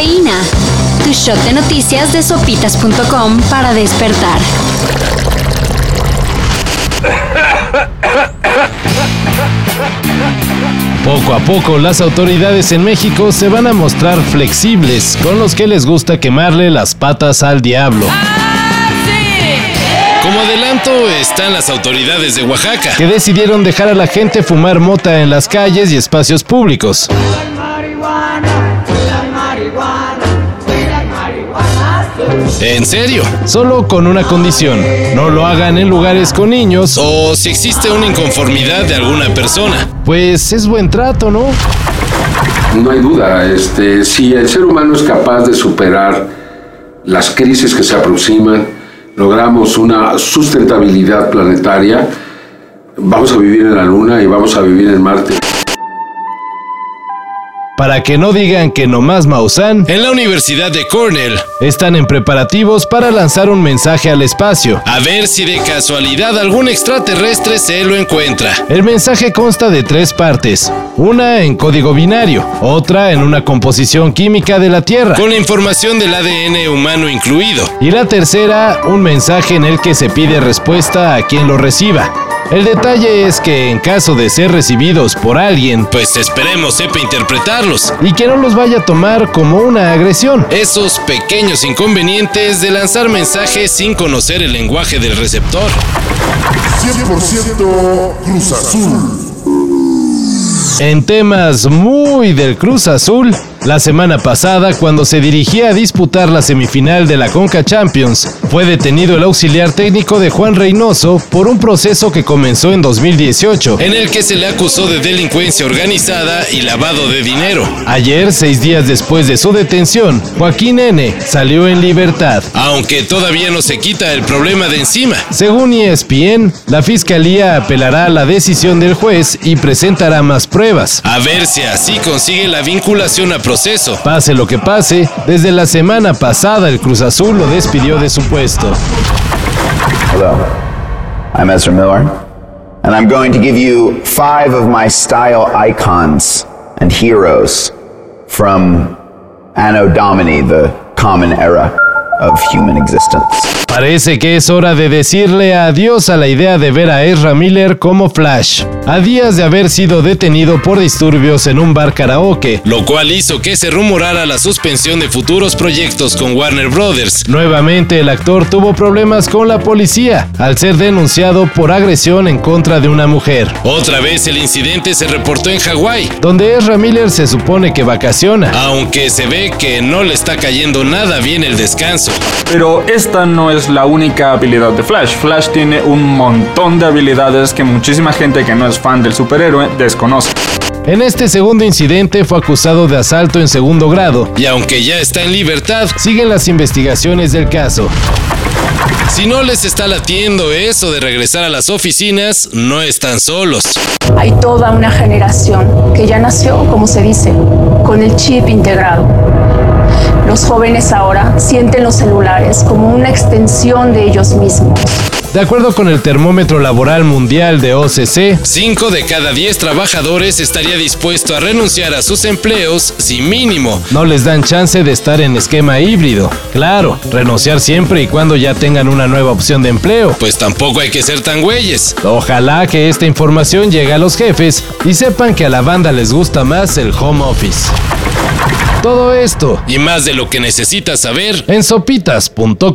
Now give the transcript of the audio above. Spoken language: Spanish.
Cafeína. Tu shot de noticias de sopitas.com para despertar. Poco a poco las autoridades en México se van a mostrar flexibles con los que les gusta quemarle las patas al diablo. Como adelanto están las autoridades de Oaxaca, que decidieron dejar a la gente fumar mota en las calles y espacios públicos. En serio, solo con una condición, no lo hagan en lugares con niños o si existe una inconformidad de alguna persona. Pues es buen trato, ¿no? No hay duda, este, si el ser humano es capaz de superar las crisis que se aproximan, logramos una sustentabilidad planetaria, vamos a vivir en la Luna y vamos a vivir en Marte para que no digan que nomás Maussan, en la Universidad de Cornell. están en preparativos para lanzar un mensaje al espacio, a ver si de casualidad algún extraterrestre se lo encuentra. El mensaje consta de tres partes, una en código binario, otra en una composición química de la Tierra, con la información del ADN humano incluido, y la tercera, un mensaje en el que se pide respuesta a quien lo reciba. El detalle es que en caso de ser recibidos por alguien, pues esperemos sepa interpretarlos y que no los vaya a tomar como una agresión. Esos pequeños inconvenientes de lanzar mensajes sin conocer el lenguaje del receptor. 100% Cruz Azul. En temas muy del Cruz Azul, la semana pasada, cuando se dirigía a disputar la semifinal de la Conca Champions, fue detenido el auxiliar técnico de Juan Reynoso por un proceso que comenzó en 2018, en el que se le acusó de delincuencia organizada y lavado de dinero. Ayer, seis días después de su detención, Joaquín N. salió en libertad, aunque todavía no se quita el problema de encima. Según ESPN, la fiscalía apelará a la decisión del juez y presentará más pruebas. A ver si así consigue la vinculación a proceso. Pase lo que pase, desde la semana pasada el Cruz Azul lo despidió de su puesto. Hello, I'm Ezra Miller, and I'm going to give you five of my style icons and heroes from Anno Domini, the common era of human existence. Parece que es hora de decirle adiós a la idea de ver a Ezra Miller como Flash, a días de haber sido detenido por disturbios en un bar karaoke, lo cual hizo que se rumorara la suspensión de futuros proyectos con Warner Brothers. Nuevamente el actor tuvo problemas con la policía al ser denunciado por agresión en contra de una mujer. Otra vez el incidente se reportó en Hawái, donde Ezra Miller se supone que vacaciona, aunque se ve que no le está cayendo nada bien el descanso. Pero esta no es la única habilidad de Flash. Flash tiene un montón de habilidades que muchísima gente que no es fan del superhéroe desconoce. En este segundo incidente fue acusado de asalto en segundo grado y aunque ya está en libertad, siguen las investigaciones del caso. Si no les está latiendo eso de regresar a las oficinas, no están solos. Hay toda una generación que ya nació, como se dice, con el chip integrado los jóvenes ahora sienten los celulares como una extensión de ellos mismos. De acuerdo con el termómetro laboral mundial de OCC, 5 de cada 10 trabajadores estaría dispuesto a renunciar a sus empleos si mínimo no les dan chance de estar en esquema híbrido. Claro, renunciar siempre y cuando ya tengan una nueva opción de empleo. Pues tampoco hay que ser tan güeyes. Ojalá que esta información llegue a los jefes y sepan que a la banda les gusta más el home office. Todo esto y más de lo que necesitas saber en sopitas.com.